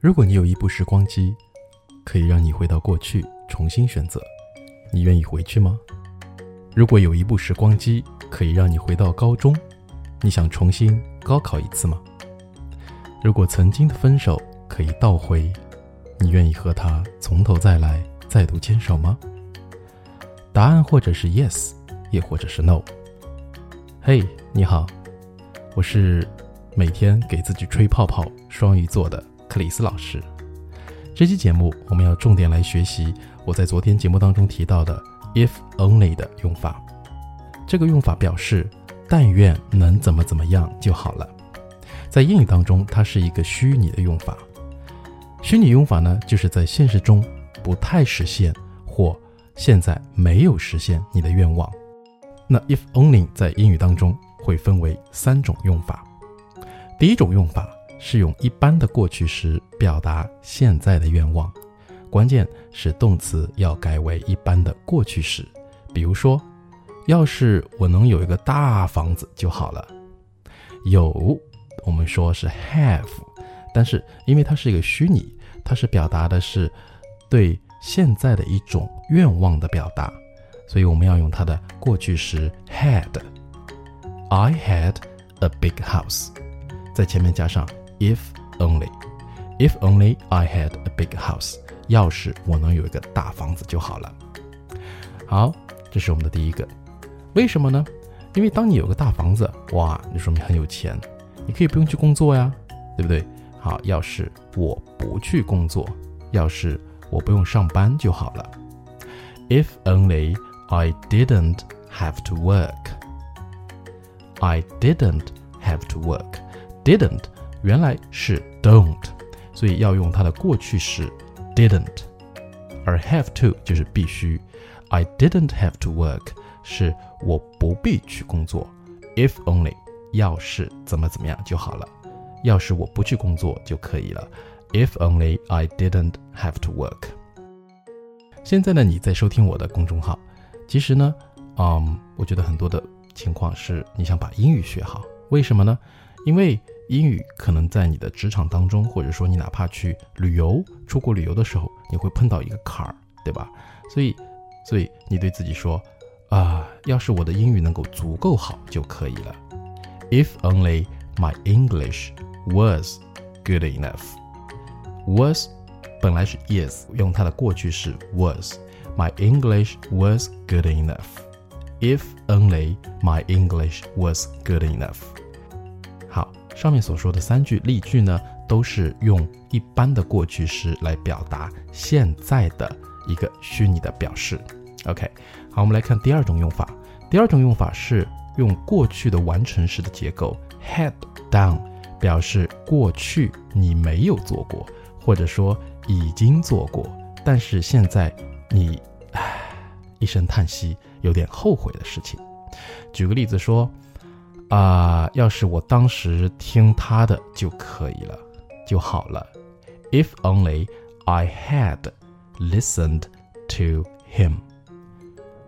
如果你有一部时光机，可以让你回到过去重新选择，你愿意回去吗？如果有一部时光机可以让你回到高中，你想重新高考一次吗？如果曾经的分手可以倒回，你愿意和他从头再来，再度牵手吗？答案或者是 yes，也或者是 no。嘿，你好，我是每天给自己吹泡泡双鱼座的。克里斯老师，这期节目我们要重点来学习我在昨天节目当中提到的 if only 的用法。这个用法表示但愿能怎么怎么样就好了。在英语当中，它是一个虚拟的用法。虚拟用法呢，就是在现实中不太实现或现在没有实现你的愿望。那 if only 在英语当中会分为三种用法。第一种用法。是用一般的过去时表达现在的愿望，关键是动词要改为一般的过去时。比如说，要是我能有一个大房子就好了。有，我们说是 have，但是因为它是一个虚拟，它是表达的是对现在的一种愿望的表达，所以我们要用它的过去时 had。I had a big house，在前面加上。If only, if only I had a big house，要是我能有一个大房子就好了。好，这是我们的第一个。为什么呢？因为当你有个大房子，哇，你说明很有钱，你可以不用去工作呀，对不对？好，要是我不去工作，要是我不用上班就好了。If only I didn't have to work. I didn't have to work. Didn't 原来是 don't，所以要用它的过去式 didn't，而 have to 就是必须。I didn't have to work 是我不必去工作。If only 要是怎么怎么样就好了，要是我不去工作就可以了。If only I didn't have to work。现在呢，你在收听我的公众号，其实呢，嗯，我觉得很多的情况是你想把英语学好，为什么呢？因为英语可能在你的职场当中，或者说你哪怕去旅游、出国旅游的时候，你会碰到一个坎儿，对吧？所以，所以你对自己说，啊，要是我的英语能够足够好就可以了。If only my English was good enough. Was 本来是 yes，用它的过去式 was。My English was good enough. If only my English was good enough. 上面所说的三句例句呢，都是用一般的过去时来表达现在的一个虚拟的表示。OK，好，我们来看第二种用法。第二种用法是用过去的完成时的结构 had done，表示过去你没有做过，或者说已经做过，但是现在你唉一声叹息，有点后悔的事情。举个例子说。啊，要是我当时听他的就可以了，就好了。If only I had listened to him。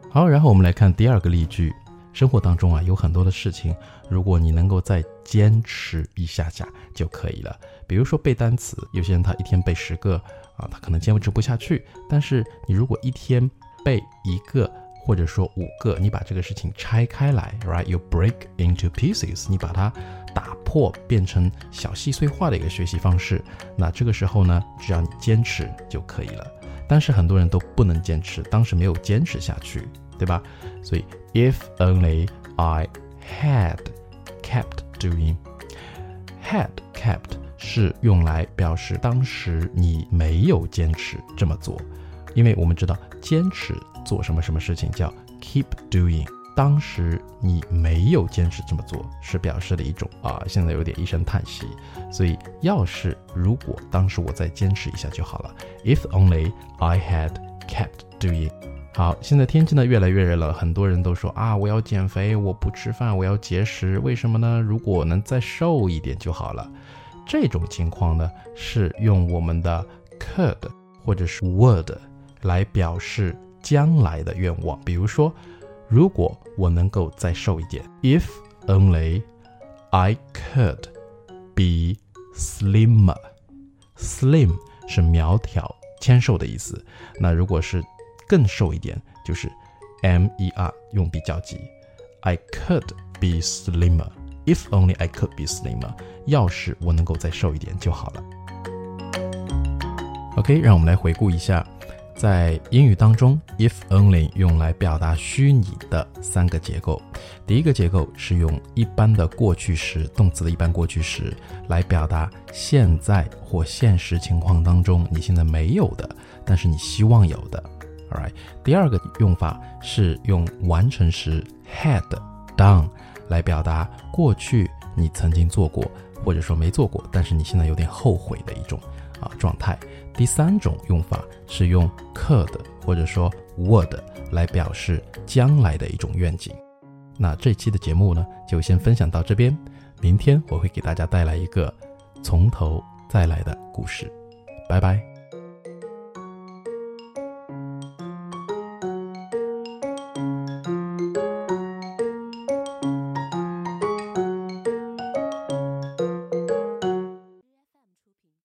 好，然后我们来看第二个例句。生活当中啊，有很多的事情，如果你能够再坚持一下下就可以了。比如说背单词，有些人他一天背十个啊，他可能坚持不下去。但是你如果一天背一个，或者说五个，你把这个事情拆开来，right？You break into pieces，你把它打破，变成小细碎化的一个学习方式。那这个时候呢，只要你坚持就可以了。但是很多人都不能坚持，当时没有坚持下去，对吧？所以，if only I had kept doing，had kept 是用来表示当时你没有坚持这么做，因为我们知道坚持。做什么什么事情叫 keep doing？当时你没有坚持这么做，是表示的一种啊，现在有点一声叹息。所以，要是如果当时我再坚持一下就好了。If only I had kept doing。好，现在天气呢越来越热了，很多人都说啊，我要减肥，我不吃饭，我要节食。为什么呢？如果能再瘦一点就好了。这种情况呢，是用我们的 could 或者是 would 来表示。将来的愿望，比如说，如果我能够再瘦一点，If only I could be slimmer。slim 是苗条、纤瘦的意思。那如果是更瘦一点，就是 m e r 用比较级。I could be slimmer if only I could be slimmer。要是我能够再瘦一点就好了。OK，让我们来回顾一下。在英语当中，if only 用来表达虚拟的三个结构。第一个结构是用一般的过去时动词的一般过去时来表达现在或现实情况当中你现在没有的，但是你希望有的。Alright，第二个用法是用完成时 had done 来表达过去你曾经做过，或者说没做过，但是你现在有点后悔的一种啊状态。第三种用法是用 could 或者说 would 来表示将来的一种愿景。那这期的节目呢，就先分享到这边。明天我会给大家带来一个从头再来的故事。拜拜。